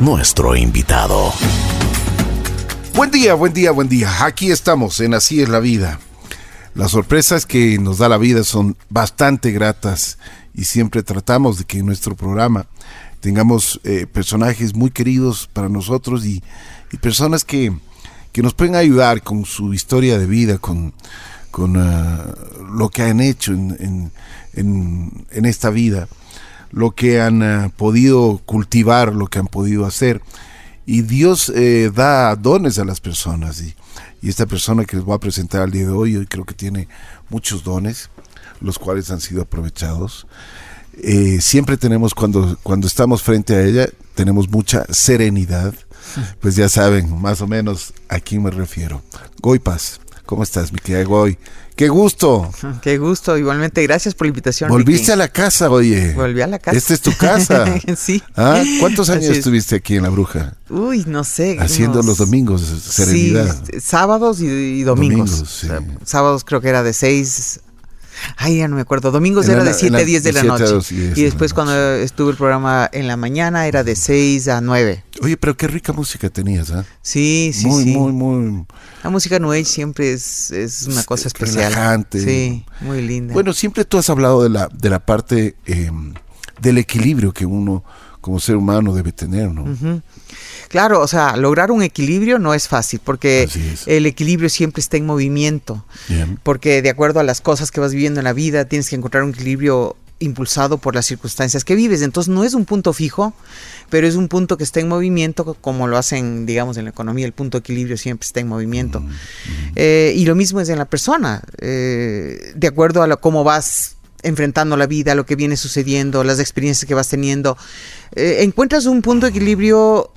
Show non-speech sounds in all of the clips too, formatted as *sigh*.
nuestro invitado. Buen día, buen día, buen día. Aquí estamos en Así es la vida. Las sorpresas que nos da la vida son bastante gratas y siempre tratamos de que en nuestro programa tengamos eh, personajes muy queridos para nosotros y, personas que, nos pueden ayudar con su historia de vida, con, con ah, lo que han hecho en, en, esta vida, lo que han ah, podido cultivar, lo que han podido hacer. Y Dios eh, da dones a las personas. Y, y, esta persona que les voy a presentar al día de hoy, hoy creo que tiene muchos dones, los cuales han sido aprovechados. Eh, siempre tenemos, cuando, cuando estamos frente a ella, tenemos mucha serenidad. Pues ya saben más o menos a quién me refiero. Goy Paz, ¿cómo estás, mi querida Goy? ¡Qué gusto! *laughs* ¡Qué gusto! Igualmente, gracias por la invitación. Volviste a la casa, oye. Volví a la casa. Esta es tu casa. *laughs* sí. ¿Ah? ¿Cuántos años estuviste aquí en La Bruja? Uy, no sé. Haciendo los domingos, serenidad. Sí, sábados y, domingos. sábados creo que era de seis Ay, ya no me acuerdo. Domingos era de 7 a 10 de la noche. y después cuando estuve el programa en la mañana era de 6 a 9. Oye, pero qué rica música tenías, ¿ah? Sí, sí, muy, sí. Muy, muy, La música New Age siempre es, es una cosa especial. Relajante. Sí, muy linda. Bueno, siempre tú has hablado de la, de la parte em, del equilibrio que uno como ser humano debe tener, ¿no? Claro, o sea, lograr un equilibrio no es fácil porque el equilibrio siempre está en movimiento. Porque de acuerdo a las cosas que vas viviendo en la vida, tienes que encontrar un equilibrio impulsado por las circunstancias que vives. Entonces no es un punto fijo, pero es un punto que está en movimiento, como lo hacen, digamos, en la economía. El punto de equilibrio siempre está en movimiento. Mm, mm. Eh, y lo mismo es en la persona. Eh, de acuerdo a cómo vas enfrentando la vida, lo que viene sucediendo, las experiencias que vas teniendo, eh, encuentras un punto de equilibrio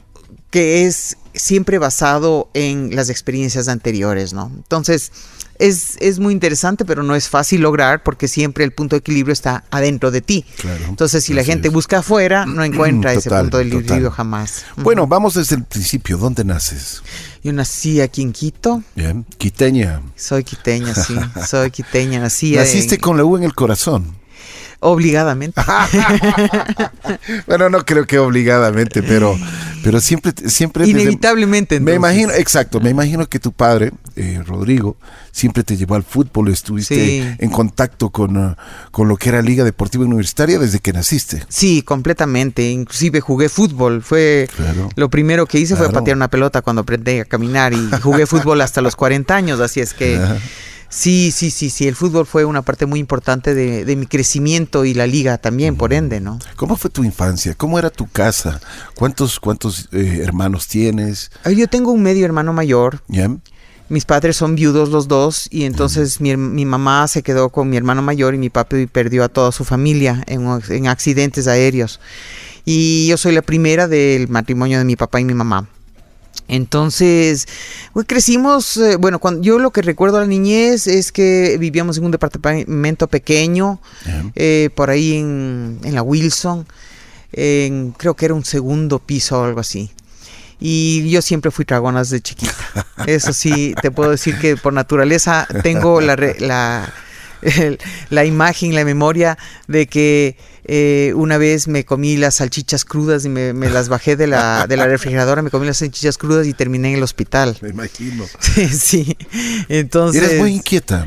que es siempre basado en las experiencias anteriores, ¿no? Entonces, es, es, muy interesante, pero no es fácil lograr porque siempre el punto de equilibrio está adentro de ti. Entonces, si la gente busca afuera, no encuentra ese punto de equilibrio jamás. Bueno, vamos desde el principio. ¿Dónde naces? Yo nací aquí en Quito. Bien. Quiteña. Soy quiteña, sí. Soy quiteña. Nací Naciste con la U en el corazón. Obligadamente. *laughs* bueno, no creo que obligadamente, pero, pero siempre, siempre. Inevitablemente. Me imagino, exacto, me imagino que tu padre, eh, Rodrigo, siempre te llevó al fútbol, estuviste en contacto con, uh, con lo que era Liga Deportiva Universitaria desde que naciste. Sí, completamente. Inclusive jugué fútbol. Fue lo primero que hice fue patear una pelota cuando aprendí a caminar y jugué fútbol hasta los 40 años, así es que. Sí, sí, sí, sí. El fútbol fue una parte muy importante de, mi crecimiento y la liga también, por ende, ¿no? ¿Cómo fue tu infancia? ¿Cómo era tu casa? ¿Cuántos, cuántos eh, hermanos tienes? Yo tengo un medio hermano mayor. Mis padres son viudos los dos y entonces mi, mamá se quedó con mi hermano mayor y mi papi perdió a toda su familia en, en accidentes aéreos. Y yo soy la primera del matrimonio de mi papá y mi mamá. Entonces, crecimos, eh, bueno, cuando yo lo que recuerdo a la niñez es que vivíamos en un departamento pequeño, eh, por ahí en, la Wilson, en, creo que era un segundo piso o algo así. Y yo siempre fui dragonas de chiquita. Eso sí, te puedo decir que por naturaleza tengo la, la, *laughs* la imagen, la memoria de que eh, una vez me comí las salchichas crudas y me, las bajé de la, de la, refrigeradora, me comí las salchichas crudas y terminé en el hospital. Me imagino. *laughs* Sí, Entonces. Eres muy inquieta.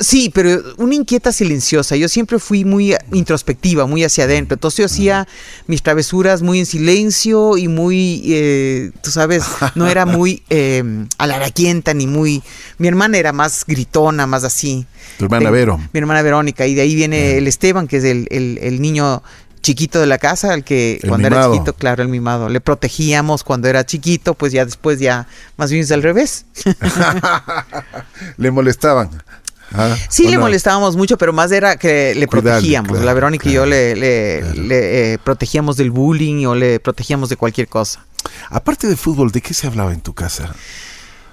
Sí, pero una inquieta silenciosa. Yo siempre fui muy introspectiva, muy hacia adentro. Entonces yo hacía mis travesuras muy en silencio y muy, eh, tú sabes, no era muy eh, alaraquienta ni muy... Mi hermana era más gritona, más así. Tu hermana Vero. Mi hermana Verónica. Y de ahí viene el Esteban, que es el, el, niño chiquito de la casa, al que cuando era chiquito, claro, el mimado, le protegíamos cuando era chiquito, pues ya después ya más bien es al revés. *laughs* le molestaban. Ah, sí, le molestábamos mucho, pero más era que le protegíamos. la Verónica y yo le, eh, protegíamos del bullying o le protegíamos de cualquier cosa. Aparte de fútbol, ¿de qué se hablaba en tu casa?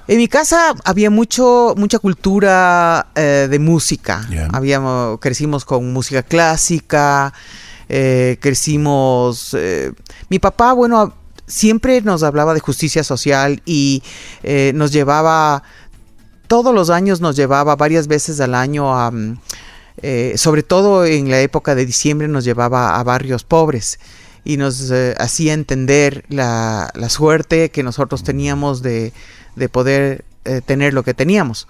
En mi casa había mucho, mucha cultura eh, de música. Habíamos, crecimos con música clásica, eh, crecimos... mi papá, bueno, siempre nos hablaba de justicia social y nos llevaba todos los años nos llevaba varias veces al año a... Mm, eh, sobre todo en la época de diciembre nos llevaba a barrios pobres y nos eh, hacía entender la, suerte que nosotros teníamos de, poder eh, tener lo que teníamos.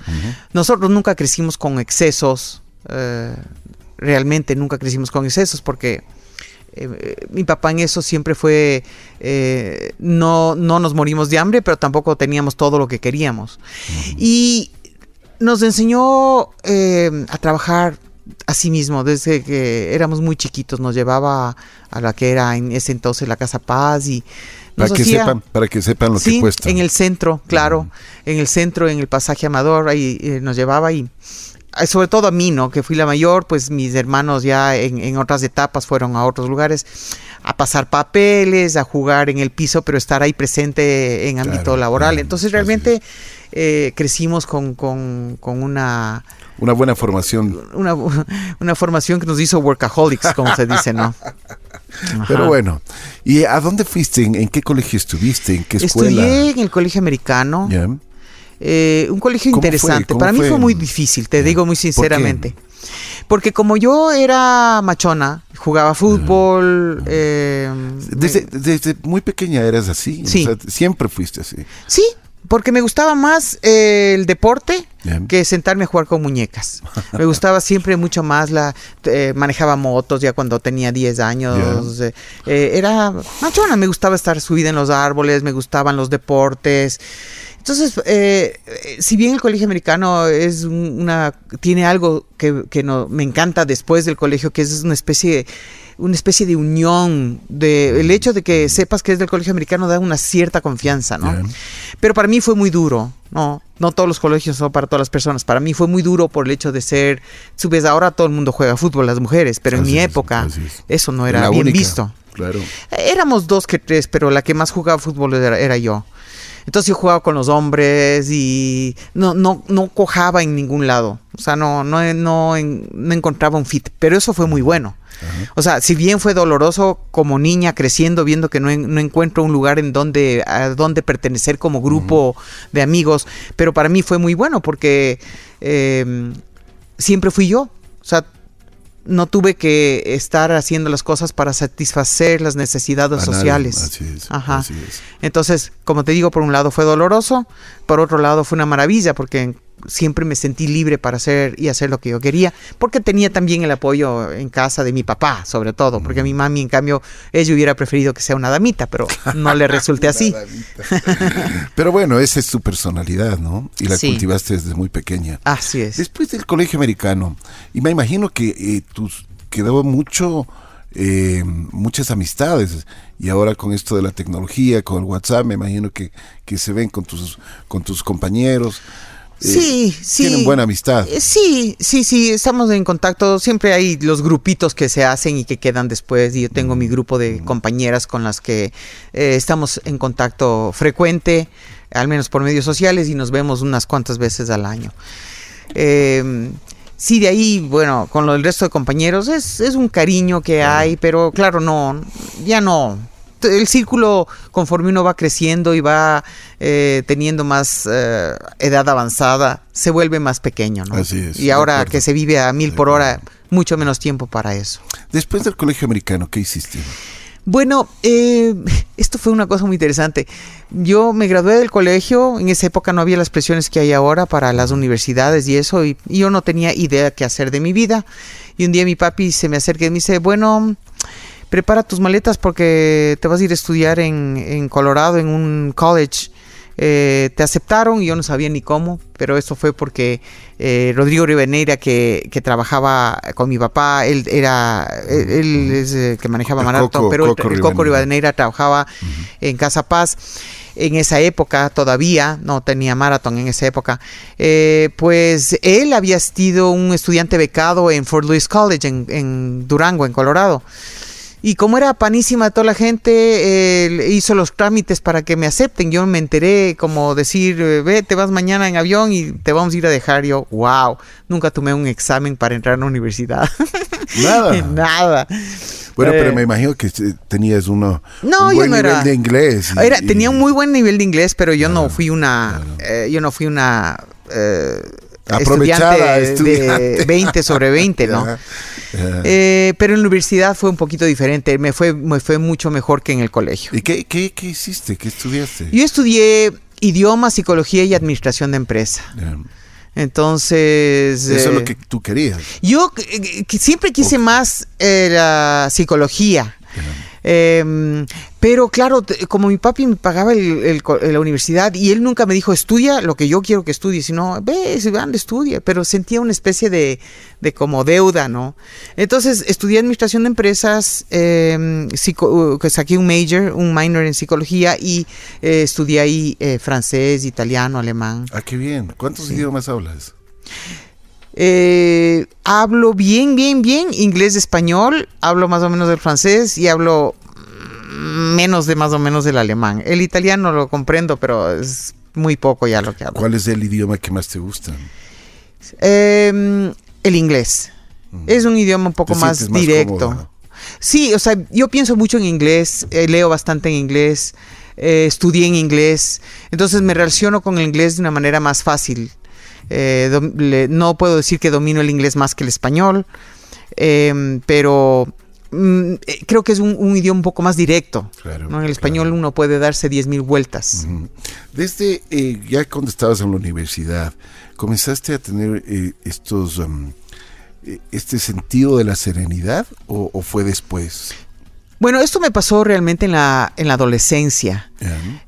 Nosotros nunca crecimos con excesos, eh, realmente nunca crecimos con excesos porque mi papá en eso siempre fue, no, no nos morimos de hambre, pero tampoco teníamos todo lo que queríamos. Y nos enseñó a trabajar así mismo, desde que éramos muy chiquitos, nos llevaba a la que era en ese entonces la Casa Paz y para que sepan, para que sepan lo que cuesta. En el centro, claro, en el centro, en el pasaje Amador, ahí eh, nos llevaba y eh, sobre todo a mí, ¿no? Que fui la mayor, pues mis hermanos ya en, otras etapas fueron a otros lugares a pasar papeles, a jugar en el piso, pero estar ahí presente en ámbito laboral. Entonces realmente eh, crecimos con, con, con una una buena formación. Una, una formación que nos hizo workaholics, como se dice, ¿no? *laughs* Pero bueno, ¿y a dónde fuiste? ¿En, qué colegio estuviste? ¿En qué escuela? Estudié en el colegio americano. Eh, un colegio interesante. Para mí fue muy difícil, te digo muy sinceramente. Porque como yo era machona, jugaba fútbol. Eh, desde, muy pequeña eras así. Sí. siempre fuiste así. Sí, porque me gustaba más eh, el deporte que sentarme a jugar con muñecas. *laughs* Me gustaba siempre mucho más la... Eh, manejaba motos ya cuando tenía 10 años. Eh, era machona, me gustaba estar subida en los árboles, me gustaban los deportes. Entonces, si bien el colegio americano es una... tiene algo que, que no, me encanta después del colegio, que es una especie de una especie de unión, de, el hecho de que sepas que es del colegio americano da una cierta confianza, ¿no? Pero para mí fue muy duro, ¿no? No todos los colegios son para todas las personas. Para mí fue muy duro por el hecho de ser, subes, ahora todo el mundo juega fútbol, las mujeres, pero en mi época eso no era bien visto. Claro. Éramos dos que tres, pero la que más jugaba fútbol era yo. Entonces yo jugaba con los hombres y no, no, no cojaba en ningún lado. O sea, no, no, no, no encontraba un fit. Pero eso fue muy bueno. O sea, si bien fue doloroso como niña creciendo, viendo que no, no encuentro un lugar en donde, a donde pertenecer como grupo de amigos, pero para mí fue muy bueno porque em, siempre fui yo. O sea, no tuve que estar haciendo las cosas para satisfacer las necesidades sociales. Así es, Ajá. Entonces, como te digo, por un lado fue doloroso, por otro lado fue una maravilla porque siempre me sentí libre para hacer y hacer lo que yo quería, porque tenía también el apoyo en casa de mi papá, sobre todo, porque a mi mami, en cambio, ella hubiera preferido que sea una damita, pero no le resulte *laughs* así. *laughs* pero bueno, esa es tu personalidad, ¿no? Y la cultivaste desde muy pequeña. Así es. Después del colegio americano, y me imagino que eh, tus quedó mucho... Eh, muchas amistades y ahora con esto de la tecnología, con el WhatsApp, me imagino que, que se ven con tus, con tus compañeros. Eh, sí, sí. Tienen buena amistad. Eh, sí, sí, sí, estamos en contacto. Siempre hay los grupitos que se hacen y que quedan después. Y yo tengo mi grupo de compañeras con las que eh, estamos en contacto frecuente, al menos por medios sociales, y nos vemos unas cuantas veces al año. Em, sí, de ahí, bueno, con el resto de compañeros es, es un cariño que hay, pero claro, no, ya no el círculo, conforme uno va creciendo y va eh, teniendo más eh, edad avanzada, se vuelve más pequeño, ¿no? Así es. Y ahora que se vive a mil por hora, mucho menos tiempo para eso. Después del colegio americano, ¿qué hiciste? Bueno, eh, esto fue una cosa muy interesante. Yo me gradué del colegio, en esa época no había las presiones que hay ahora para las universidades y eso, y, y yo no tenía idea qué hacer de mi vida. Y un día mi papi se me acerca y me dice, bueno, prepara tus maletas porque te vas a ir a estudiar en, Colorado, en un college. Eh, te aceptaron y yo no sabía ni cómo, pero eso fue porque eh, Rodrigo Rivadeneira, que, que, trabajaba con mi papá, él era, él, es el que manejaba Marathon, pero el, Coco Rivadeneira trabajaba en Casa Paz. En esa época todavía, no tenía Marathon en esa época, eh, pues él había sido un estudiante becado en Fort Lewis College en Durango, en Colorado. Y como era panísima toda la gente, eh, hizo los trámites para que me acepten. Yo me enteré como decir, eh, ve, te vas mañana en avión y te vamos a ir a dejar. Yo, wow, nunca tomé un examen para entrar a la universidad. *laughs* Nada. Nada. Bueno, pero me imagino que tenías uno, no, un buen nivel era, de inglés. era, tenía un muy buen nivel de inglés, pero yo no fui una, yo no fui una eh, Aprovechada, estudiante, de 20 sobre 20, ¿no? *laughs* Eh, pero en la universidad fue un poquito diferente, me fue, me fue mucho mejor que en el colegio. ¿Y qué, qué, qué hiciste? ¿Qué estudiaste? Yo estudié idioma, psicología y administración de empresa. Entonces... Eso es lo que tú querías. Yo siempre quise más la psicología. Em, pero claro, como mi papi me pagaba el, la universidad y él nunca me dijo estudia lo que yo quiero que estudie, sino ve, ande, estudia, pero sentía una especie de, de, como deuda, ¿no? Entonces estudié administración de empresas, eh, saqué un major, un minor en psicología y eh, estudié ahí eh, francés, italiano, alemán. Ah, qué bien. ¿Cuántos idiomas hablas? Eh, hablo bien, bien, bien inglés, español, hablo más o menos del francés y hablo menos de más o menos del alemán. El italiano lo comprendo, pero es muy poco ya lo que hablo. ¿Cuál es el idioma que más te gusta? Em, el inglés. Mm. Es un idioma un poco más directo. sí, o sea, yo pienso mucho en inglés, eh, leo bastante en inglés, eh, estudié en inglés, entonces me relaciono con el inglés de una manera más fácil. Eh, no puedo decir que domino el inglés más que el español, em, pero mm, eh, creo que es un, idioma un poco más directo. En el español uno puede darse 10.000 vueltas. Desde eh, ya cuando estabas en la universidad, ¿comenzaste a tener estos... Em, este sentido de la serenidad o fue después? Bueno, esto me pasó realmente en la, en la adolescencia.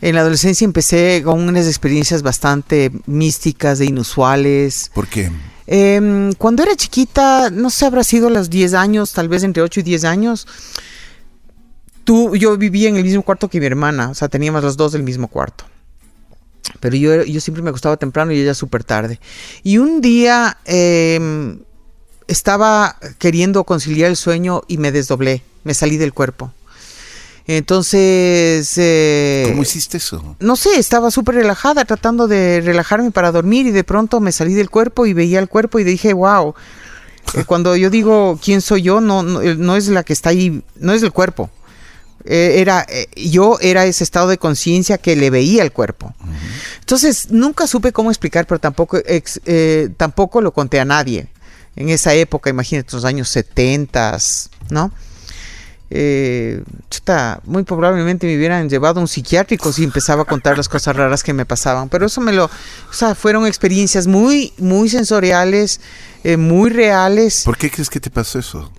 En la adolescencia empecé con unas experiencias bastante místicas, e inusuales. ¿Por qué? Em, cuando era chiquita, no sé, habrá sido los 10 años, tal vez entre 8 y 10 años. Tú, yo vivía en el mismo cuarto que mi hermana, o sea, teníamos los dos del mismo cuarto. Pero yo, yo siempre me gustaba temprano y ella súper tarde. Y un día em, estaba queriendo conciliar el sueño y me desdoblé me salí del cuerpo. Entonces... Eh, ¿Cómo hiciste eso? No sé, estaba súper relajada tratando de relajarme para dormir y de pronto me salí del cuerpo y veía el cuerpo y dije, wow. Eh, *laughs* cuando yo digo quién soy yo, no, no, es la que está ahí, no es el cuerpo. Eh, era, yo era ese estado de conciencia que le veía el cuerpo. Entonces, nunca supe cómo explicar, pero tampoco, tampoco lo conté a nadie. En esa época, imagínate, los años 70, ¿no? Eh, muy probablemente me hubieran llevado a un psiquiátrico si empezaba a contar las cosas raras que me pasaban. Pero eso me lo, o sea, fueron experiencias muy, muy sensoriales, eh, muy reales. ¿Por qué crees que te pasó eso?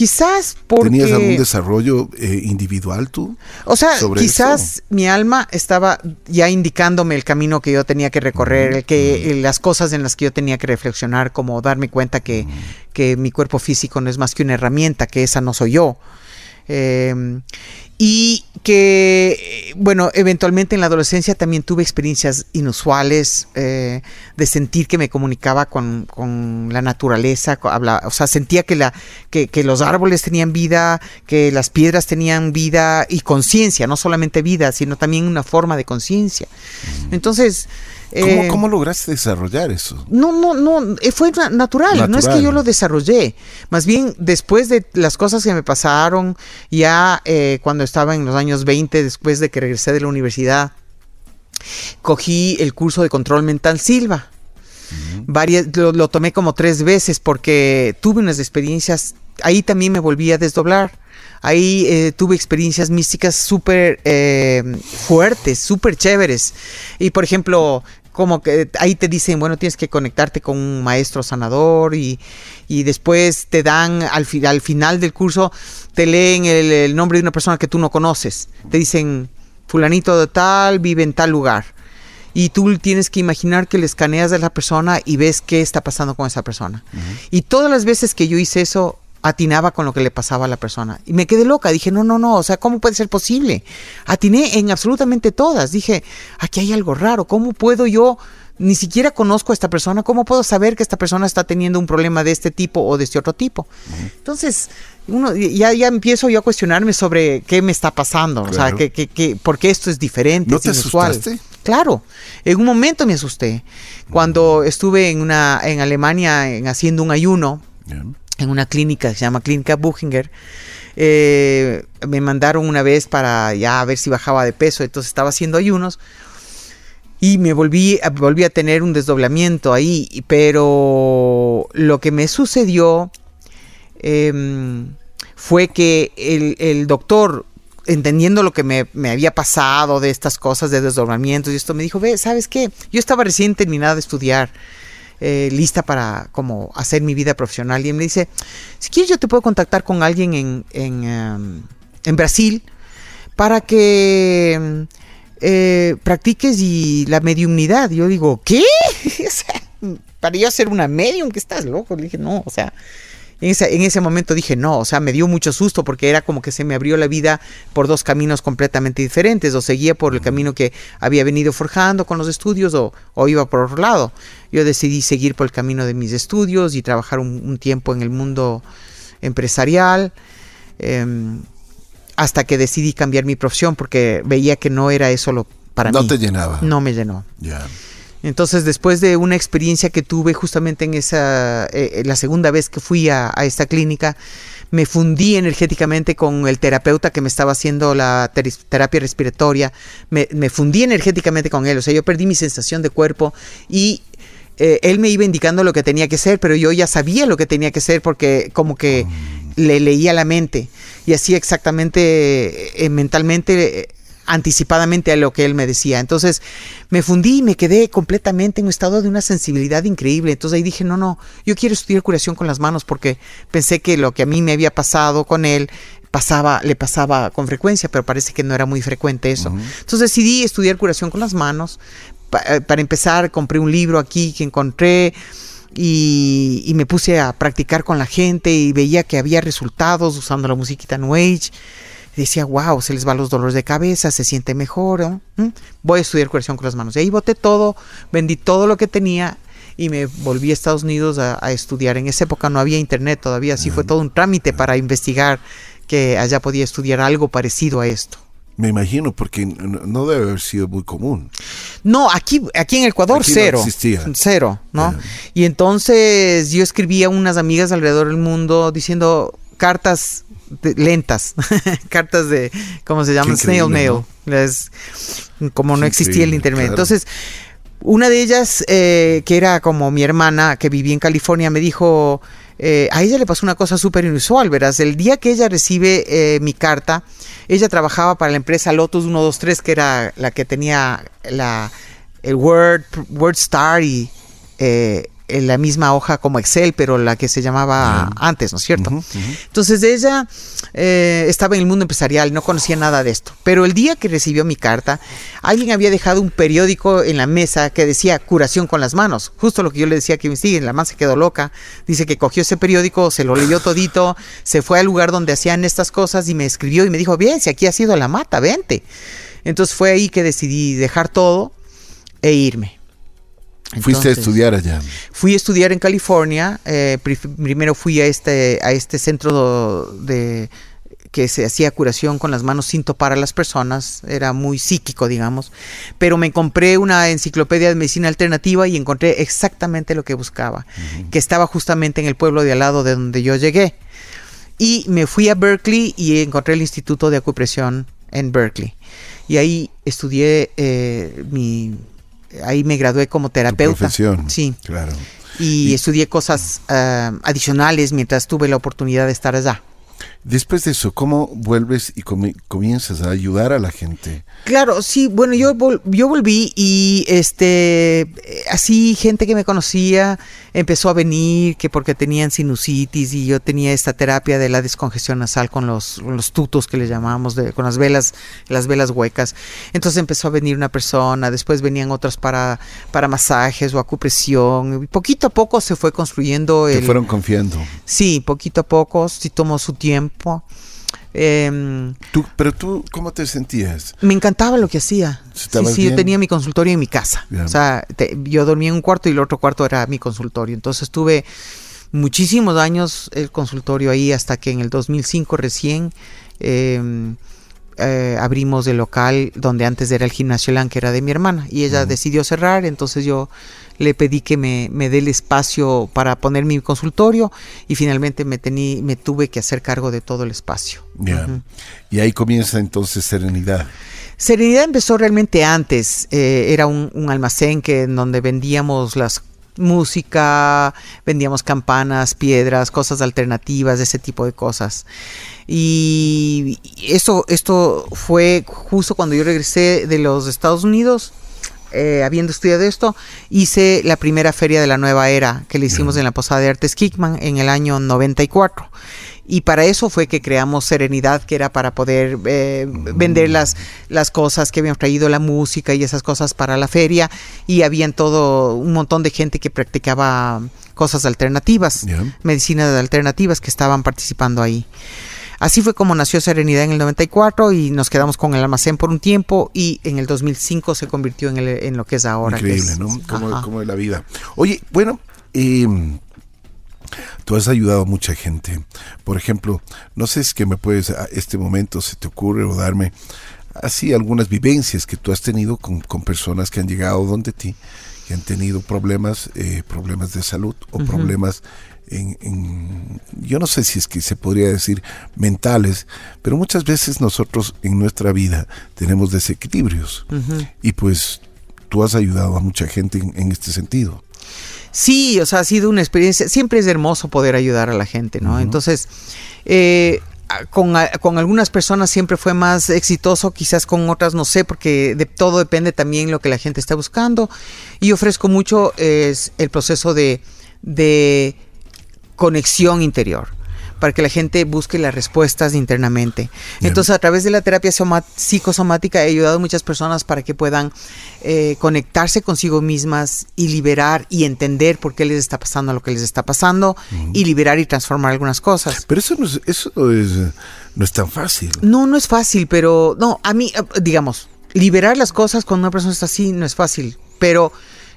Quizás porque... ¿Tenías algún desarrollo eh, individual tú? O sea, quizás mi alma estaba ya indicándome el camino que yo tenía que recorrer, que las cosas en las que yo tenía que reflexionar, como darme cuenta que, que mi cuerpo físico no es más que una herramienta, que esa no soy yo. Eh, y que, bueno, eventualmente en la adolescencia también tuve experiencias inusuales eh, de sentir que me comunicaba con, la naturaleza, o sea, sentía que, la, que, los árboles tenían vida, que las piedras tenían vida y conciencia, no solamente vida, sino también una forma de conciencia. Entonces, eh, ¿Cómo, lograste desarrollar eso? No, no, no, eh, fue natural, no es que yo lo desarrollé. Más bien, después de las cosas que me pasaron, ya eh, cuando estaba en los años 20, después de que regresé de la universidad, cogí el curso de control mental Silva. Varias, lo, tomé como tres veces porque tuve unas experiencias, ahí también me volví a desdoblar. Ahí tuve experiencias místicas súper fuertes, súper chéveres. Y por ejemplo, como que ahí te dicen, bueno, tienes que conectarte con un maestro sanador y, después te dan al, al, final del curso, te leen el, nombre de una persona que tú no conoces. Te dicen, fulanito de tal, vive en tal lugar. Y tú tienes que imaginar que le escaneas a la persona y ves qué está pasando con esa persona. Y todas las veces que yo hice eso, atinaba con lo que le pasaba a la persona. Y me quedé loca, dije, no, no, no, o sea, ¿cómo puede ser posible? Atiné en absolutamente todas. Dije, aquí hay algo raro, ¿cómo puedo yo, ni siquiera conozco a esta persona, ¿cómo puedo saber que esta persona está teniendo un problema de este tipo o de este otro tipo? Entonces, uno, ya, ya empiezo yo a cuestionarme sobre qué me está pasando, o sea, que, que, por qué esto es diferente, ¿No es te Asustaste? Claro, en un momento me asusté. Cuando estuve en, una, en Alemania en, haciendo un ayuno, en una clínica que se llama Clínica Buchinger. Eh, me mandaron una vez para ya ver si bajaba de peso, entonces estaba haciendo ayunos y me volví, volví a tener un desdoblamiento ahí, pero lo que me sucedió em, fue que el, doctor, entendiendo lo que me, había pasado de estas cosas, de desdoblamientos y esto, me dijo, ve, ¿sabes qué? Yo estaba recién terminada de estudiar. Eh, lista para como hacer mi vida profesional y él me dice si quieres yo te puedo contactar con alguien en, en, em, en Brasil para que eh, practiques y la mediumnidad. Yo digo, ¿qué? *laughs* para yo ser una medium, que estás loco. Le dije, no, o sea, en ese, en ese momento dije, no, o sea, me dio mucho susto porque era como que se me abrió la vida por dos caminos completamente diferentes. O seguía por el camino que había venido forjando con los estudios o, iba por otro lado. Yo decidí seguir por el camino de mis estudios y trabajar un, tiempo en el mundo empresarial. Em, hasta que decidí cambiar mi profesión porque veía que no era eso lo para mí. No te llenaba. No me llenó. Ya. Entonces, después de una experiencia que tuve justamente en esa, eh, eh, la segunda vez que fui a, esta clínica, me fundí energéticamente con el terapeuta que me estaba haciendo la terapia respiratoria, me, fundí energéticamente con él, o sea, yo perdí mi sensación de cuerpo y eh, él me iba indicando lo que tenía que ser, pero yo ya sabía lo que tenía que ser porque como que mm. le leía la mente y hacía exactamente mentalmente anticipadamente a lo que él me decía. Entonces me fundí y me quedé completamente en un estado de una sensibilidad increíble. Entonces ahí dije, no, no, yo quiero estudiar curación con las manos porque pensé que lo que a mí me había pasado con él pasaba, le pasaba con frecuencia, pero parece que no era muy frecuente eso. Entonces decidí estudiar curación con las manos. Eh, para empezar, compré un libro aquí que encontré. Y, y, me puse a practicar con la gente y veía que había resultados usando la musiquita New Age decía, wow, se les va los dolores de cabeza, se siente mejor. ¿Mm? Voy a estudiar curación con las manos. Y ahí boté todo, vendí todo lo que tenía y me volví a Estados Unidos a, estudiar. En esa época no había internet todavía, así fue todo un trámite para investigar que allá podía estudiar algo parecido a esto. Me imagino, porque no debe haber sido muy común. No, aquí, aquí en Ecuador cero. Cero, ¿no? Y entonces yo escribía a unas amigas alrededor del mundo diciendo cartas lentas, *laughs* cartas de, ¿cómo se llama? Snail mail. como no existía el internet. Entonces, una de ellas, eh, que era como mi hermana, que vivía en California, me dijo, eh, a ella le pasó una cosa súper inusual, verás, el día que ella recibe eh, mi carta, ella trabajaba para la empresa Lotus 123, que era la que tenía la, el Word, Word Star y en la misma hoja como Excel, pero la que se llamaba antes, ¿no es cierto? Entonces ella eh, estaba en el mundo empresarial, no conocía nada de esto. Pero el día que recibió mi carta, alguien había dejado un periódico en la mesa que decía curación con las manos. Justo lo que yo le decía que investiguen, la más se quedó loca. Dice que cogió ese periódico, se lo leyó todito, se fue al lugar donde hacían estas cosas y me escribió y me dijo, bien, si aquí ha sido la mata, vente. Entonces fue ahí que decidí dejar todo e irme. Fuiste a estudiar allá. Fui a estudiar en California. Eh, primero fui a este, a este centro de que se hacía curación con las manos sin topar a las personas, era muy psíquico, digamos, pero me compré una enciclopedia de medicina alternativa y encontré exactamente lo que buscaba, que estaba justamente en el pueblo de al lado de donde yo llegué. Y me fui a Berkeley y encontré el Instituto de Acupresión en Berkeley. Y ahí estudié eh, mi ahí me gradué como terapeuta. profesión. Sí. Claro. Y, estudié cosas ah, adicionales mientras tuve la oportunidad de estar allá. Después de eso, ¿cómo vuelves y comienzas a ayudar a la gente? Claro, sí, bueno, yo, yo volví y este, así gente que me conocía empezó a venir, que porque tenían sinusitis y yo tenía esta terapia de la descongestión nasal con los, los tutos que le llamamos, de, con las velas, las velas huecas. Entonces empezó a venir una persona, después venían otros para, para masajes o acupresión. Y poquito a poco se fue construyendo. Se fueron confiando. Sí, poquito a poco, sí tomó su tiempo. Em, tú, pero tú, ¿cómo te sentías? Me encantaba lo que hacía. Sí, sí, yo tenía mi consultorio en mi casa. O sea, yo dormía en un cuarto y el otro cuarto era mi consultorio. Entonces tuve muchísimos años el consultorio ahí hasta que en el 2005 recién em, eh, abrimos el local donde antes era el gimnasio LAN, que era de mi hermana. Y ella decidió cerrar, entonces yo le pedí que me, me dé el espacio para poner mi consultorio y finalmente me, tení, me tuve que hacer cargo de todo el espacio. Y ahí comienza entonces Serenidad. Serenidad empezó realmente antes, eh, era un, almacén que en donde vendíamos las música, vendíamos campanas, piedras, cosas alternativas, ese tipo de cosas. Y esto, esto fue justo cuando yo regresé de los Estados Unidos. Eh, habiendo estudiado esto, hice la primera feria de la nueva era que le hicimos en la Posada de Artes Kickman en el año 94 y para eso fue que creamos Serenidad, que era para poder eh, vender las, las cosas que habíamos traído, la música y esas cosas para la feria. Y habían todo un montón de gente que practicaba cosas alternativas, medicinas alternativas que estaban participando ahí. Así fue como nació Serenidad en el 94 y nos quedamos con el almacén por un tiempo y en el 2005 se convirtió en, en lo que es ahora. Increíble, ¿no? Como, es la vida. Oye, bueno, eh, Tú has ayudado a mucha gente. Por ejemplo, no sé si que me puedes a este momento se te ocurre o darme así algunas vivencias que tú has tenido con, personas que han llegado donde ti, que han tenido problemas, eh, problemas de salud o problemas en, yo no sé si es que se podría decir mentales, pero muchas veces nosotros en nuestra vida tenemos desequilibrios y pues tú has ayudado a mucha gente en este sentido. Sí, o sea, ha sido una experiencia, siempre es hermoso poder ayudar a la gente, ¿no? Entonces, eh, con, algunas personas siempre fue más exitoso, quizás con otras no sé, porque de todo depende también lo que la gente está buscando. Y ofrezco mucho es el proceso de, de conexión interior para que la gente busque las respuestas internamente. Entonces, a través de la terapia psicosomática he ayudado a muchas personas para que puedan eh, conectarse consigo mismas y liberar y entender por qué les está pasando lo que les está pasando y liberar y transformar algunas cosas. Pero eso no es, eso no es tan fácil. No, no es fácil, pero no, a mí, eh, digamos, liberar las cosas cuando una persona está así no es fácil, pero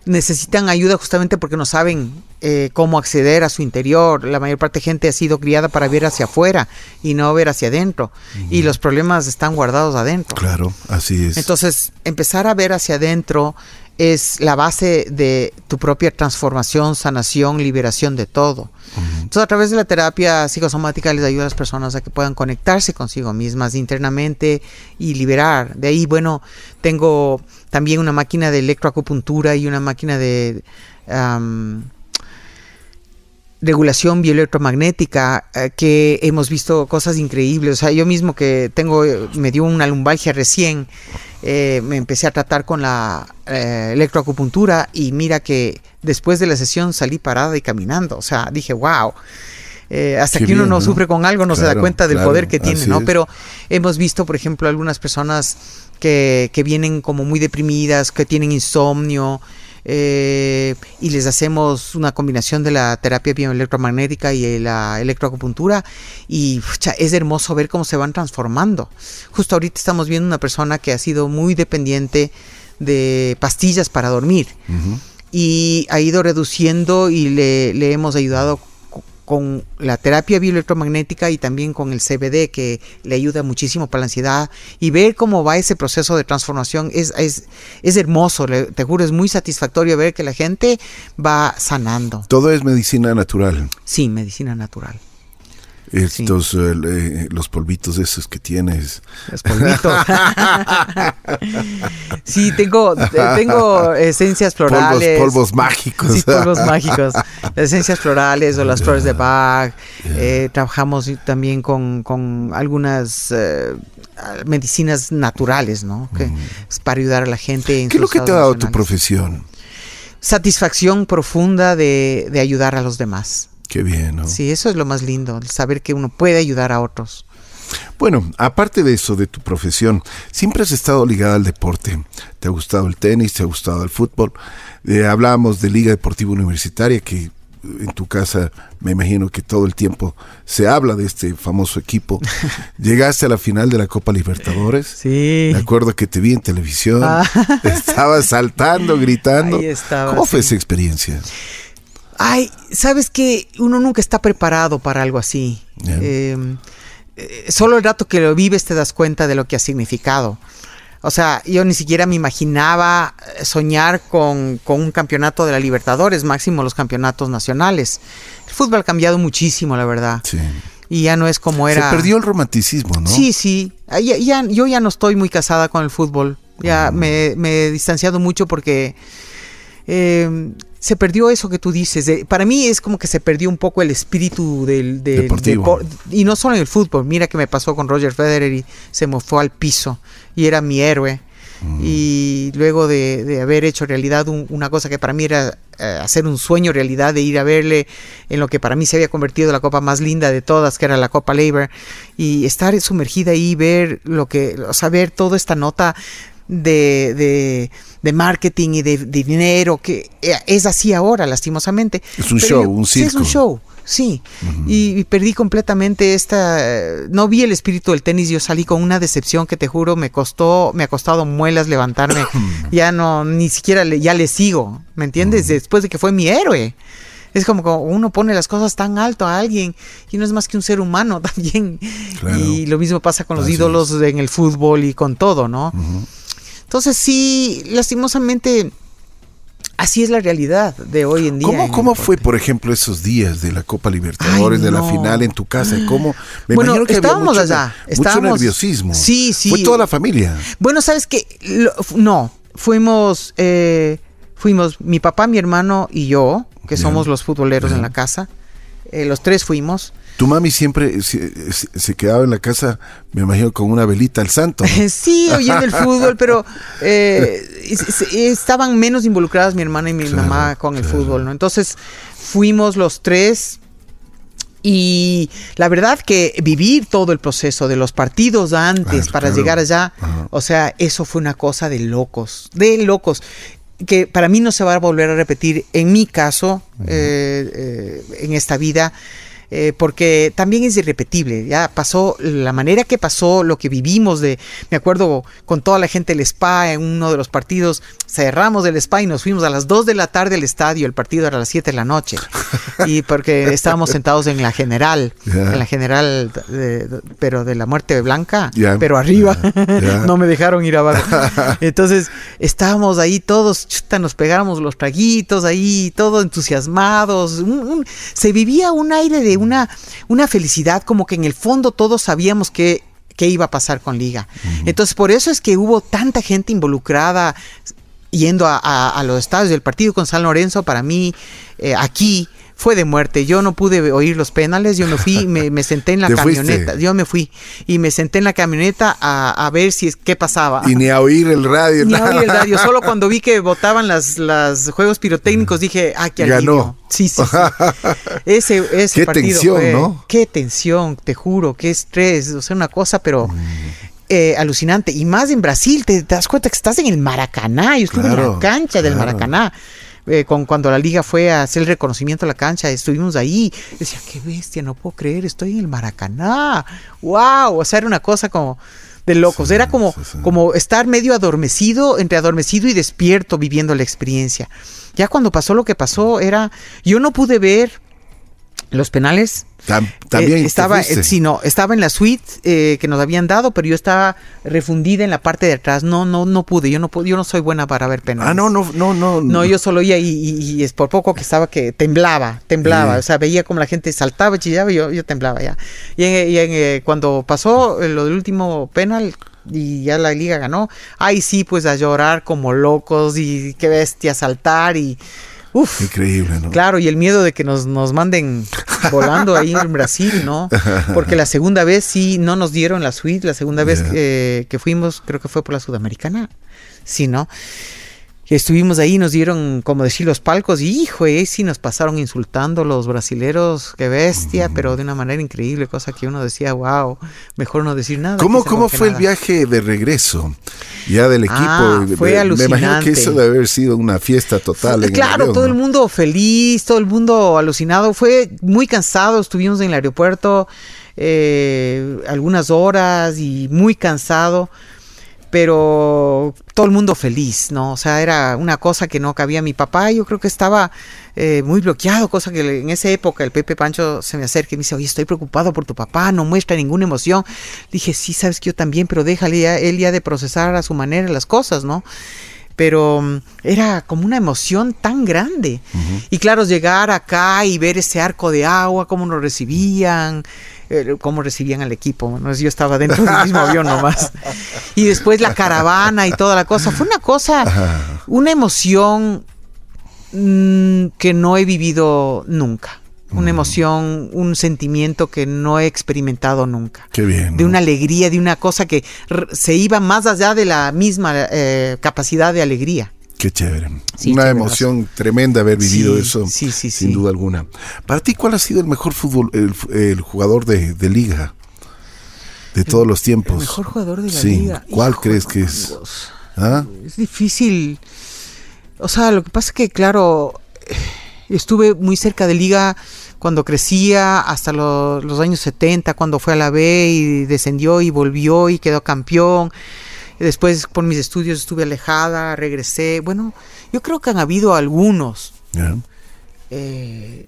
necesitan ayuda justamente porque no saben eh, cómo acceder a su interior. La mayor parte de gente ha sido criada para ver hacia afuera y no ver hacia adentro. Y los problemas están guardados adentro. Claro, así es. Entonces, empezar a ver hacia adentro es la base de tu propia transformación, sanación, liberación de todo. Entonces, a través de la terapia psicosomática les ayuda a las personas a que puedan conectarse consigo mismas internamente y liberar. De ahí, bueno, tengo también una máquina de electroacupuntura y una máquina de regulación bioelectromagnética eh, que hemos visto cosas increíbles. O sea, yo mismo que tengo, me dio una lumbalgia recién, eh, me empecé a tratar con la eh, electroacupuntura y mira que después de la sesión salí parada y caminando. O sea, dije, wow. hasta que uno no, sufre con algo no se da cuenta del poder que tiene, ¿no? Pero hemos visto, por ejemplo, algunas personas que, que vienen como muy deprimidas, que tienen insomnio, eh, y les hacemos una combinación de la terapia bioelectromagnética y la electroacupuntura. Y es hermoso ver cómo se van transformando. Justo ahorita estamos viendo una persona que ha sido muy dependiente de pastillas para dormir. Y ha ido reduciendo y le, le hemos ayudado con la terapia bioelectromagnética y también con el CBD que le ayuda muchísimo para la ansiedad y ver cómo va ese proceso de transformación es, es, es hermoso, te juro, es muy satisfactorio ver que la gente va sanando. Todo es medicina natural. Sí, medicina natural. Estos, eh, los polvitos esos que tienes. Los polvitos. *laughs* sí, tengo, tengo esencias florales. Polvos, mágicos. Sí, polvos mágicos. esencias florales o las flores de Bach. Eh, trabajamos también con, algunas eh, medicinas naturales, ¿no? Que, Para ayudar a la gente. En ¿Qué es lo que te ha dado tu profesión? Satisfacción profunda de, de ayudar a los demás. Qué bien, ¿no? Sí, eso es lo más lindo, saber que uno puede ayudar a otros. Bueno, aparte de eso, de tu profesión, siempre has estado ligada al deporte. ¿Te ha gustado el tenis? ¿Te ha gustado el fútbol? Eh, hablábamos de Liga Deportiva Universitaria, que en tu casa me imagino que todo el tiempo se habla de este famoso equipo. *laughs* Llegaste a la final de la Copa Libertadores. Sí. Me acuerdo que te vi en televisión. Ah. *laughs* Estabas saltando, gritando. *laughs* Ahí estaba, ¿Cómo fue esa experiencia? Ay, sabes que uno nunca está preparado para algo así. Em, eh, solo el rato que lo vives te das cuenta de lo que ha significado. O sea, yo ni siquiera me imaginaba eh, soñar con, un campeonato de la Libertadores, máximo los campeonatos nacionales. El fútbol ha cambiado muchísimo, la verdad. Sí. Y ya no es como era. Se perdió el romanticismo, ¿no? Sí, sí. Ya, yo ya no estoy muy casada con el fútbol. Ya me, he distanciado mucho porque eh, se perdió eso que tú dices. para mí es como que se perdió un poco el espíritu del, deportivo. y no solo en el fútbol. Mira que me pasó con Roger Federer y se me fue al piso y era mi héroe. Mm. Y luego de, haber hecho realidad una cosa que para mí era eh, hacer un sueño realidad, de ir a verle en lo que para mí se había convertido la copa más linda de todas, que era la Copa Labor, y estar sumergida ahí, ver lo que, o sea, ver toda esta nota de, de, marketing y de, dinero, que eh, es así ahora, lastimosamente. Es un show, un circo. es un show, sí. y, perdí completamente esta... No vi el espíritu del tenis, yo salí con una decepción que te juro me costó, me ha costado muelas levantarme. *coughs* ya no, ni siquiera le, ya le sigo, ¿me entiendes? Después de que fue mi héroe. Es como cuando uno pone las cosas tan alto a alguien y no es más que un ser humano *laughs* también. Y lo mismo pasa con los ídolos en el fútbol y con todo, ¿no? Entonces sí, lastimosamente, así es la realidad de hoy en día. ¿Cómo, fue, por ejemplo, esos días de la Copa Libertadores, de la final en tu casa? ¿Cómo? Me bueno, que estábamos allá. Mucho nerviosismo. Sí, sí. Fue toda la familia. Bueno, ¿sabes qué? No, fuimos, eh, fuimos mi papá, mi hermano y yo, que somos los futboleros en la casa. Eh, los tres fuimos. Tu mami siempre se, quedaba en la casa, me imagino, con una velita al santo. *laughs* sí, oyendo el fútbol, pero eh, *laughs* estaban menos involucradas mi hermana y mi mamá con el fútbol, ¿no? Entonces fuimos los tres y la verdad que vivir todo el proceso de los partidos antes para llegar allá, o sea, eso fue una cosa de locos, de locos que para mí no se va a volver a repetir en mi caso, eh, eh, en esta vida. Eh, porque también es irrepetible. Ya pasó la manera que pasó, lo que vivimos de, me acuerdo con toda la gente del spa en uno de los partidos, cerramos el spa y nos fuimos a las 2 de la tarde al estadio, el partido era a las 7 de la noche. *laughs* y porque estábamos sentados en la general, en la general, pero de la muerte blanca, pero arriba, *laughs* no me dejaron ir abajo. *laughs* Entonces estábamos ahí todos, nos pegamos los traguitos ahí, todos entusiasmados, se vivía un aire de una, una felicidad, como que en el fondo todos sabíamos que qué iba a pasar con Liga. Entonces, por eso es que hubo tanta gente involucrada yendo a, los estadios del partido con San Lorenzo, para mí, eh, aquí, fue de muerte. Yo no pude oír los penales, yo me fui, me, me senté en la *laughs* camioneta, yo me fui y me senté en la camioneta a, ver si es qué pasaba. Y ni a oír el radio. Ni a oír el radio, solo *laughs* cuando vi que votaban las, las juegos pirotécnicos dije, ah, alivio. Ganó. Sí, sí, *laughs* Ese, ese qué tensión, ¿no? Qué tensión, te juro, qué estrés, o sea, una cosa, pero... Mm. Eh, alucinante. Y más en Brasil, te, das cuenta que estás en el Maracaná. Yo estuve en la cancha del Maracaná. Eh, con, cuando la liga fue a hacer el reconocimiento a la cancha, estuvimos ahí. Decía, qué bestia, no puedo creer, estoy en el Maracaná. ¡Wow! O sea, era una cosa como de locos. era como, como estar medio adormecido, entre adormecido y despierto viviendo la experiencia. Ya cuando pasó lo que pasó, era. Yo no pude ver los penales también eh, estaba, eh, estaba en la suite eh, que nos habían dado, pero yo estaba refundida en la parte de atrás. No, no, no pude. Yo no pude, yo no soy buena para ver penales. Ah, no, no, no, no. No, yo solo oía y, es por poco que estaba que temblaba, temblaba. O sea, veía como la gente saltaba, chillaba y yo, yo temblaba ya. Y, en, cuando pasó lo del último penal, y ya la liga ganó. Ay, sí, pues a llorar como locos y qué bestia saltar y Uf, Increíble, ¿no? Claro, y el miedo de que nos, nos manden volando ahí en Brasil, ¿no? Porque la segunda vez sí no nos dieron la suite, la segunda vez que, que fuimos, creo que fue por la Sudamericana, sí, ¿no? Estuvimos ahí, nos dieron, como decir, los palcos, y hijo, eh, sí nos pasaron insultando los brasileros, qué bestia, pero de una manera increíble, cosa que uno decía, wow, mejor no decir nada. ¿Cómo, cómo fue el viaje de regreso? Ya del equipo. Ah, fue alucinante. Me imagino que eso debe haber sido una fiesta total. claro, todo el mundo feliz, todo el mundo alucinado. Fue muy cansado, estuvimos en el aeropuerto eh, algunas horas y muy cansado pero todo el mundo feliz, ¿no? O sea, era una cosa que no cabía. Mi papá, yo creo que estaba eh, muy bloqueado, cosa que en esa época el Pepe Pancho se me acerca y me dice, oye, estoy preocupado por tu papá, no muestra ninguna emoción. Dije, sí, sabes que yo también, pero déjale ya, él ya de procesar a su manera las cosas, ¿no? pero mm, era como una emoción tan grande. Y claro, llegar acá y ver ese arco de agua, cómo nos recibían, eh, cómo recibían al equipo. ¿no? Yo estaba dentro del mismo avión nomás. Y después la caravana y toda la cosa. Fue una cosa, una emoción mm, que no he vivido nunca. Una emoción, un sentimiento que no he experimentado nunca. Qué bien. De una alegría, de una cosa que se iba más allá de la misma eh, capacidad de alegría. Qué chévere. Una emoción tremenda haber vivido eso, sí, sí, sin duda alguna. Para ti, ¿cuál ha sido el mejor fútbol, el, jugador de, liga de todos los tiempos? El mejor jugador de la liga. ¿Cuál crees que es? ¿Ah? Es difícil. O sea, lo que pasa es que, claro, estuve muy cerca de liga cuando crecía, hasta los años 70, cuando fue a la B y descendió y volvió y quedó campeón. Después por mis estudios estuve alejada, regresé. Bueno, yo creo que han habido algunos. Eh,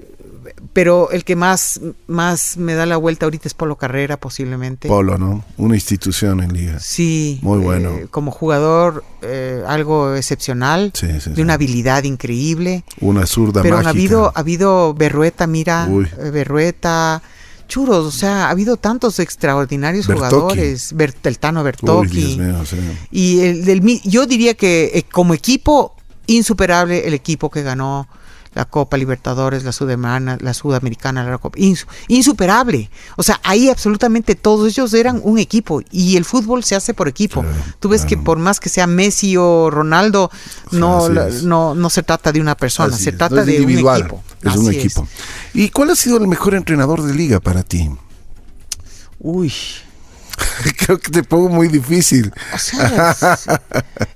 pero el que más, más me da la vuelta ahorita es Polo Carrera, posiblemente. Polo, ¿no? Una institución en liga. Sí. Muy bueno. Eh, como jugador, eh, algo excepcional. de una habilidad increíble. Una zurda Pero ha habido, ha habido Berrueta, mira. Berrueta churos, o sea, ha habido tantos extraordinarios jugadores, el Tano Bertocchi. Y el del, yo diría que eh, como equipo, insuperable el equipo que ganó la Copa Libertadores, la Sudamericana, la Sudamericana, la Copa, insuperable. O sea, ahí absolutamente todos ellos eran un equipo y el fútbol se hace por equipo. Tú ves que por más que sea Messi o Ronaldo, no, no, no se trata de una persona, se trata de un equipo. Es un equipo. ¿Y cuál ha sido el mejor entrenador de liga para ti? Uy. *laughs* Creo que te pongo muy difícil. O sea,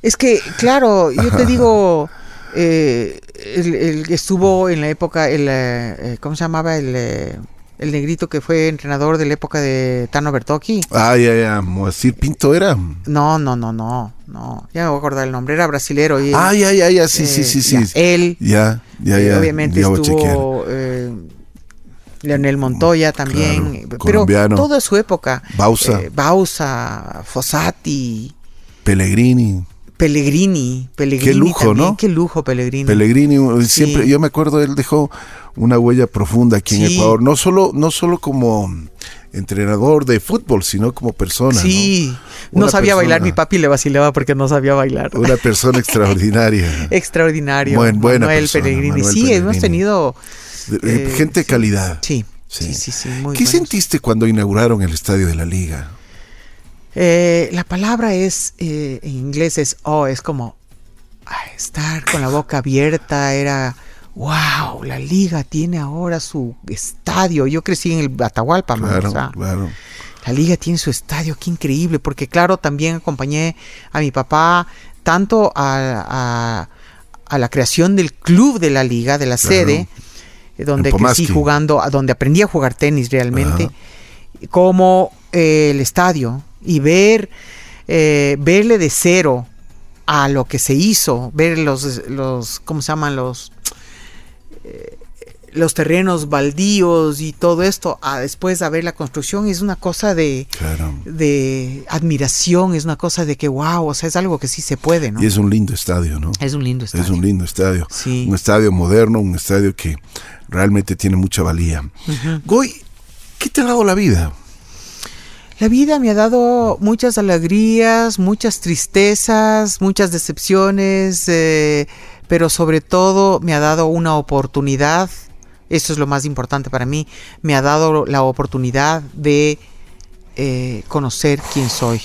es que, claro, yo te *laughs* digo, eh, el, estuvo en la época, el, eh, eh, ¿cómo se llamaba? El, eh, el negrito que fue entrenador de la época de Tano Bertocchi. Ah, ya, ya, Moacir Pinto era. No, no, no, no, no, ya me voy a acordar el nombre, era brasilero. Y ah, ya, ya, ya, sí, sí, sí, sí. él. Ya, ya, ya. Obviamente estuvo Leonel Montoya también, pero toda su época. Bausa. Bausa, Fossati. Pellegrini. Pellegrini, Pellegrini. Qué lujo, ¿no? Qué lujo, Pellegrini. Pellegrini, siempre, yo me acuerdo, él dejó una huella profunda aquí en Ecuador, no solo, no solo como entrenador de fútbol, sino como persona. Sí, no, sabía bailar, mi papi le vacilaba porque no sabía bailar. Una persona extraordinaria. *laughs* Extraordinario. Buen, buena Manuel Pellegrini. sí, hemos tenido... Eh, gente de calidad. Sí, sí, sí, sí, ¿Qué sentiste cuando inauguraron el estadio de la liga? Eh, la palabra es, eh, en inglés es oh, es como estar con la boca abierta, era, wow, la liga tiene ahora su estadio. Yo crecí en el Atahualpa, claro, claro. La liga tiene su estadio, qué increíble, porque claro, también acompañé a mi papá tanto a, la creación del club de la liga, de la sede, eh, donde crecí jugando, donde aprendí a jugar tenis realmente, como el estadio y ver, eh, verle de cero a lo que se hizo, ver los, los ¿cómo se llaman? Los, eh, los terrenos baldíos y todo esto, a después de ver la construcción, es una cosa de, de admiración, es una cosa de que, wow, o sea, es algo que sí se puede, ¿no? Y es un lindo estadio, ¿no? Es un lindo estadio. Es un lindo estadio. Sí. Un estadio moderno, un estadio que realmente tiene mucha valía. Goy, ¿qué te ha dado la vida? La vida me ha dado muchas alegrías, muchas tristezas, muchas decepciones, eh, pero sobre todo me ha dado una oportunidad, eso es lo más importante para mí, me ha dado la oportunidad de eh, conocer quién soy.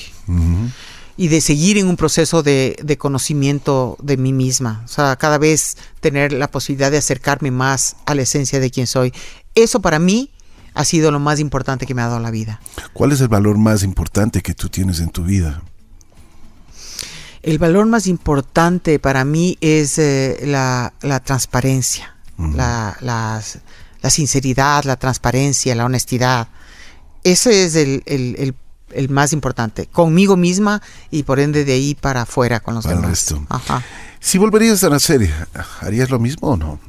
Y de seguir en un proceso de, de, conocimiento de mí misma. O sea, cada vez tener la posibilidad de acercarme más a la esencia de quién soy. Eso para mí ha sido lo más importante que me ha dado la vida. ¿Cuál es el valor más importante que tú tienes en tu vida? El valor más importante para mí es eh, la, transparencia, la, sinceridad, la transparencia, la honestidad. Ese es el, más importante, conmigo misma y por ende de ahí para afuera con los demás. Si volverías a nacer, ¿harías lo mismo o no?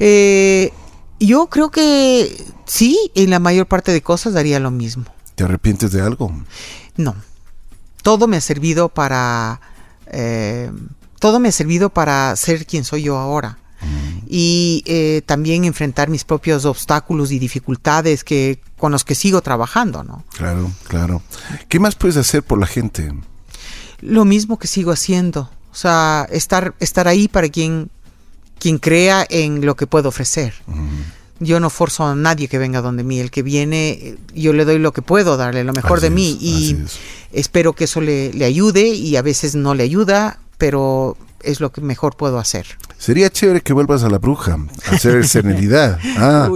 Eh, yo creo que sí, en la mayor parte de cosas daría lo mismo. ¿Te arrepientes de algo? No. Todo me ha servido para. Eh, todo me ha servido para ser quien soy yo ahora. Mm. Y eh, también enfrentar mis propios obstáculos y dificultades que, con los que sigo trabajando, ¿no? Claro, claro. ¿Qué más puedes hacer por la gente? Lo mismo que sigo haciendo. O sea, estar, estar ahí para quien quien crea en lo que puedo ofrecer. Yo no forzo a nadie que venga donde mí. El que viene, yo le doy lo que puedo darle, lo mejor de mí. y espero que eso le, le ayude y a veces no le ayuda, pero es lo que mejor puedo hacer. Sería chévere que vuelvas a la bruja, a hacer *laughs* serenidad. Ah.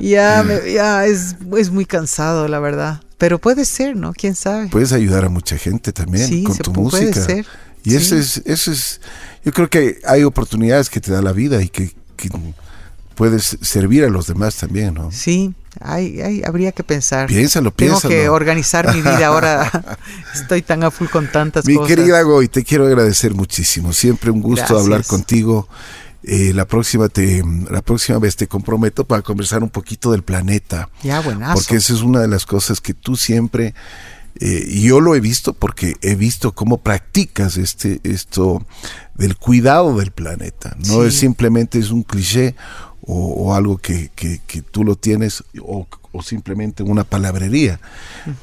ya, ya es, es, muy cansado, la verdad. Pero puede ser, ¿no? ¿Quién sabe? Puedes ayudar a mucha gente también con tu música. Puede ser. Y eso es, eso es, yo creo que hay oportunidades que te da la vida y que, puedes servir a los demás también, ¿no? Sí, hay, habría que pensar. Piénsalo, piénsalo. Tengo que organizar mi vida ahora. *laughs* Estoy tan a full con tantas mi cosas. Mi querida Goy, te quiero agradecer muchísimo. Siempre un gusto hablar contigo. Eh, la próxima te la próxima vez te comprometo para conversar un poquito del planeta. Ya, buenazo. Porque esa es una de las cosas que tú siempre eh, y yo lo he visto porque he visto cómo practicas este esto del cuidado del planeta. No es simplemente es un cliché o, algo que, que, tú lo tienes o, simplemente una palabrería.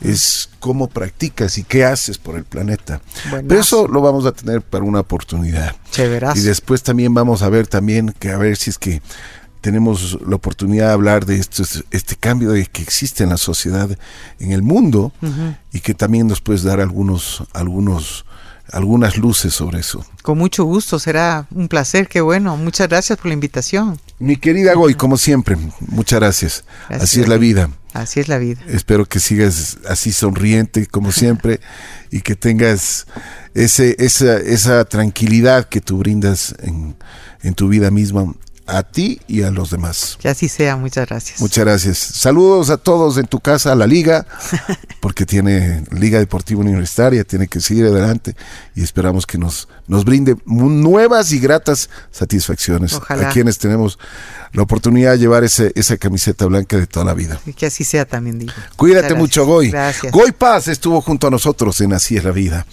Es cómo practicas y qué haces por el planeta. Pero eso lo vamos a tener para una oportunidad. Y después también vamos a ver también que a ver si es que tenemos la oportunidad de hablar de esto, este cambio de que existe en la sociedad, en el mundo, y que también nos puedes dar algunos, algunos algunas luces sobre eso. Con mucho gusto, será un placer, qué bueno. Muchas gracias por la invitación. Mi querida Goy, como siempre, muchas gracias. así es la vida. Así es la vida. Espero que sigas así sonriente como siempre *laughs* y que tengas ese, esa, esa tranquilidad que tú brindas en, en tu vida misma a ti y a los demás. Que así sea, muchas gracias. Muchas gracias. Saludos a todos en tu casa, a la liga, *laughs* porque tiene Liga Deportiva Universitaria, tiene que seguir adelante y esperamos que nos, nos brinde nuevas y gratas satisfacciones a quienes tenemos la oportunidad de llevar ese, esa camiseta blanca de toda la vida. Y que así sea también, digo. Cuídate mucho, Goy. Gracias. Goy Paz estuvo junto a nosotros en Así es la vida.